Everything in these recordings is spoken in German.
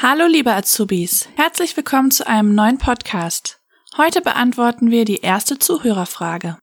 Hallo liebe Azubis, herzlich willkommen zu einem neuen Podcast. Heute beantworten wir die erste Zuhörerfrage.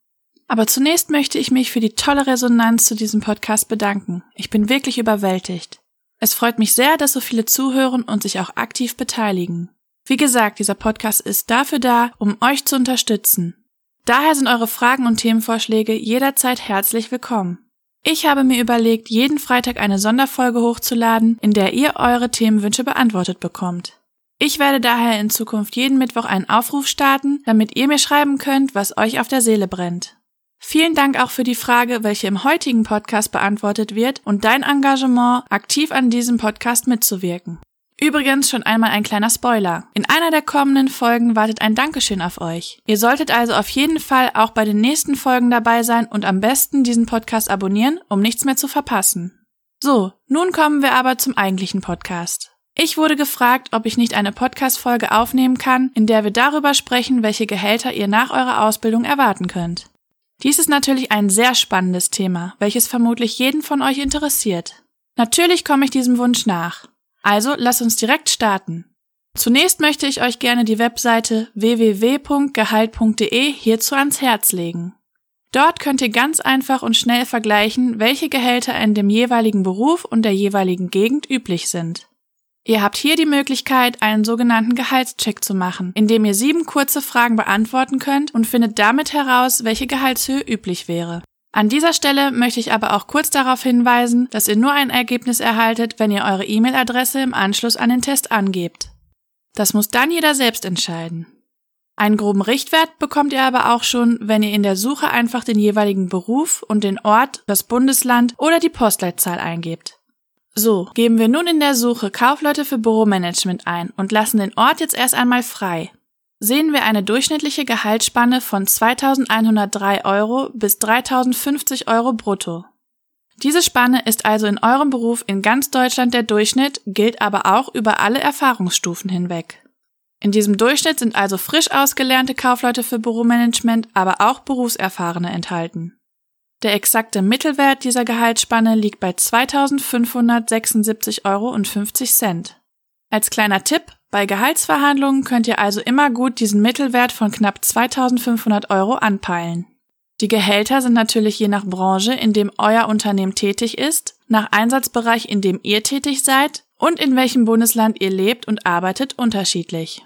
Aber zunächst möchte ich mich für die tolle Resonanz zu diesem Podcast bedanken. Ich bin wirklich überwältigt. Es freut mich sehr, dass so viele zuhören und sich auch aktiv beteiligen. Wie gesagt, dieser Podcast ist dafür da, um euch zu unterstützen. Daher sind eure Fragen und Themenvorschläge jederzeit herzlich willkommen. Ich habe mir überlegt, jeden Freitag eine Sonderfolge hochzuladen, in der ihr eure Themenwünsche beantwortet bekommt. Ich werde daher in Zukunft jeden Mittwoch einen Aufruf starten, damit ihr mir schreiben könnt, was euch auf der Seele brennt. Vielen Dank auch für die Frage, welche im heutigen Podcast beantwortet wird und dein Engagement, aktiv an diesem Podcast mitzuwirken. Übrigens schon einmal ein kleiner Spoiler. In einer der kommenden Folgen wartet ein Dankeschön auf euch. Ihr solltet also auf jeden Fall auch bei den nächsten Folgen dabei sein und am besten diesen Podcast abonnieren, um nichts mehr zu verpassen. So, nun kommen wir aber zum eigentlichen Podcast. Ich wurde gefragt, ob ich nicht eine Podcast-Folge aufnehmen kann, in der wir darüber sprechen, welche Gehälter ihr nach eurer Ausbildung erwarten könnt. Dies ist natürlich ein sehr spannendes Thema, welches vermutlich jeden von euch interessiert. Natürlich komme ich diesem Wunsch nach. Also lass uns direkt starten. Zunächst möchte ich euch gerne die Webseite www.gehalt.de hierzu ans Herz legen. Dort könnt ihr ganz einfach und schnell vergleichen, welche Gehälter in dem jeweiligen Beruf und der jeweiligen Gegend üblich sind. Ihr habt hier die Möglichkeit, einen sogenannten Gehaltscheck zu machen, indem ihr sieben kurze Fragen beantworten könnt und findet damit heraus, welche Gehaltshöhe üblich wäre. An dieser Stelle möchte ich aber auch kurz darauf hinweisen, dass ihr nur ein Ergebnis erhaltet, wenn ihr eure E-Mail-Adresse im Anschluss an den Test angebt. Das muss dann jeder selbst entscheiden. Einen groben Richtwert bekommt ihr aber auch schon, wenn ihr in der Suche einfach den jeweiligen Beruf und den Ort, das Bundesland oder die Postleitzahl eingebt. So, geben wir nun in der Suche Kaufleute für Büromanagement ein und lassen den Ort jetzt erst einmal frei sehen wir eine durchschnittliche Gehaltsspanne von 2.103 Euro bis 3.050 Euro brutto. Diese Spanne ist also in eurem Beruf in ganz Deutschland der Durchschnitt, gilt aber auch über alle Erfahrungsstufen hinweg. In diesem Durchschnitt sind also frisch ausgelernte Kaufleute für Büromanagement, aber auch Berufserfahrene enthalten. Der exakte Mittelwert dieser Gehaltsspanne liegt bei 2.576,50 Euro. Als kleiner Tipp, bei Gehaltsverhandlungen könnt ihr also immer gut diesen Mittelwert von knapp 2500 Euro anpeilen. Die Gehälter sind natürlich je nach Branche, in dem euer Unternehmen tätig ist, nach Einsatzbereich, in dem ihr tätig seid und in welchem Bundesland ihr lebt und arbeitet, unterschiedlich.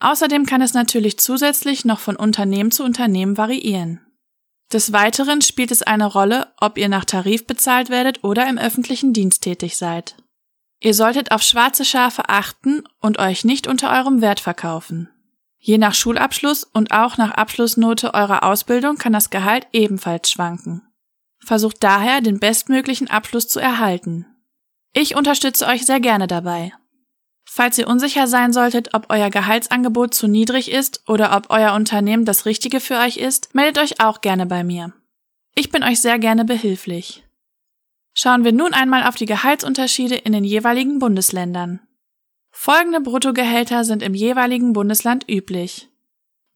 Außerdem kann es natürlich zusätzlich noch von Unternehmen zu Unternehmen variieren. Des Weiteren spielt es eine Rolle, ob ihr nach Tarif bezahlt werdet oder im öffentlichen Dienst tätig seid. Ihr solltet auf schwarze Schafe achten und euch nicht unter eurem Wert verkaufen. Je nach Schulabschluss und auch nach Abschlussnote eurer Ausbildung kann das Gehalt ebenfalls schwanken. Versucht daher, den bestmöglichen Abschluss zu erhalten. Ich unterstütze euch sehr gerne dabei. Falls ihr unsicher sein solltet, ob euer Gehaltsangebot zu niedrig ist oder ob euer Unternehmen das Richtige für euch ist, meldet euch auch gerne bei mir. Ich bin euch sehr gerne behilflich. Schauen wir nun einmal auf die Gehaltsunterschiede in den jeweiligen Bundesländern. Folgende Bruttogehälter sind im jeweiligen Bundesland üblich.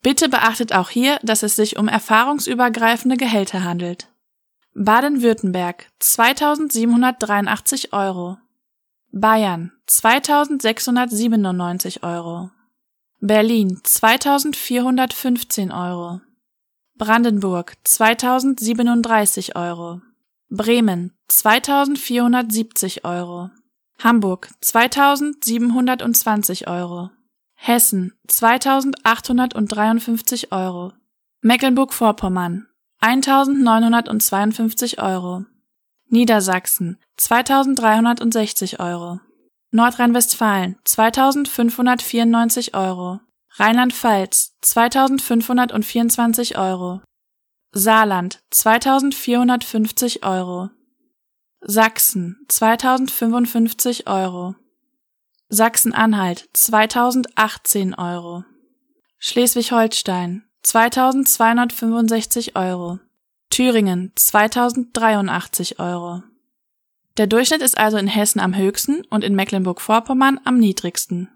Bitte beachtet auch hier, dass es sich um erfahrungsübergreifende Gehälter handelt. Baden-Württemberg 2783 Euro. Bayern 2697 Euro. Berlin 2415 Euro. Brandenburg 2037 Euro. Bremen 2470 Euro. Hamburg 2720 Euro. Hessen 2853 Euro. Mecklenburg-Vorpommern 1952 Euro. Niedersachsen 2360 Euro. Nordrhein-Westfalen 2594 Euro. Rheinland-Pfalz 2524 Euro. Saarland 2450 Euro. Sachsen 2055 Euro. Sachsen-Anhalt 2018 Euro. Schleswig-Holstein 2265 Euro. Thüringen 2083 Euro. Der Durchschnitt ist also in Hessen am höchsten und in Mecklenburg-Vorpommern am niedrigsten.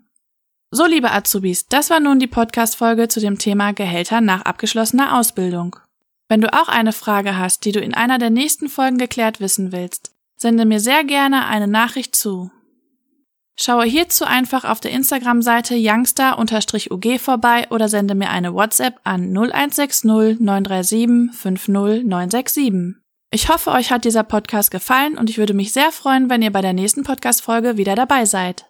So, liebe Azubis, das war nun die Podcast-Folge zu dem Thema Gehälter nach abgeschlossener Ausbildung. Wenn du auch eine Frage hast, die du in einer der nächsten Folgen geklärt wissen willst, sende mir sehr gerne eine Nachricht zu. Schaue hierzu einfach auf der Instagram-Seite youngster-ug vorbei oder sende mir eine WhatsApp an 0160 937 50967. Ich hoffe, euch hat dieser Podcast gefallen und ich würde mich sehr freuen, wenn ihr bei der nächsten Podcast-Folge wieder dabei seid.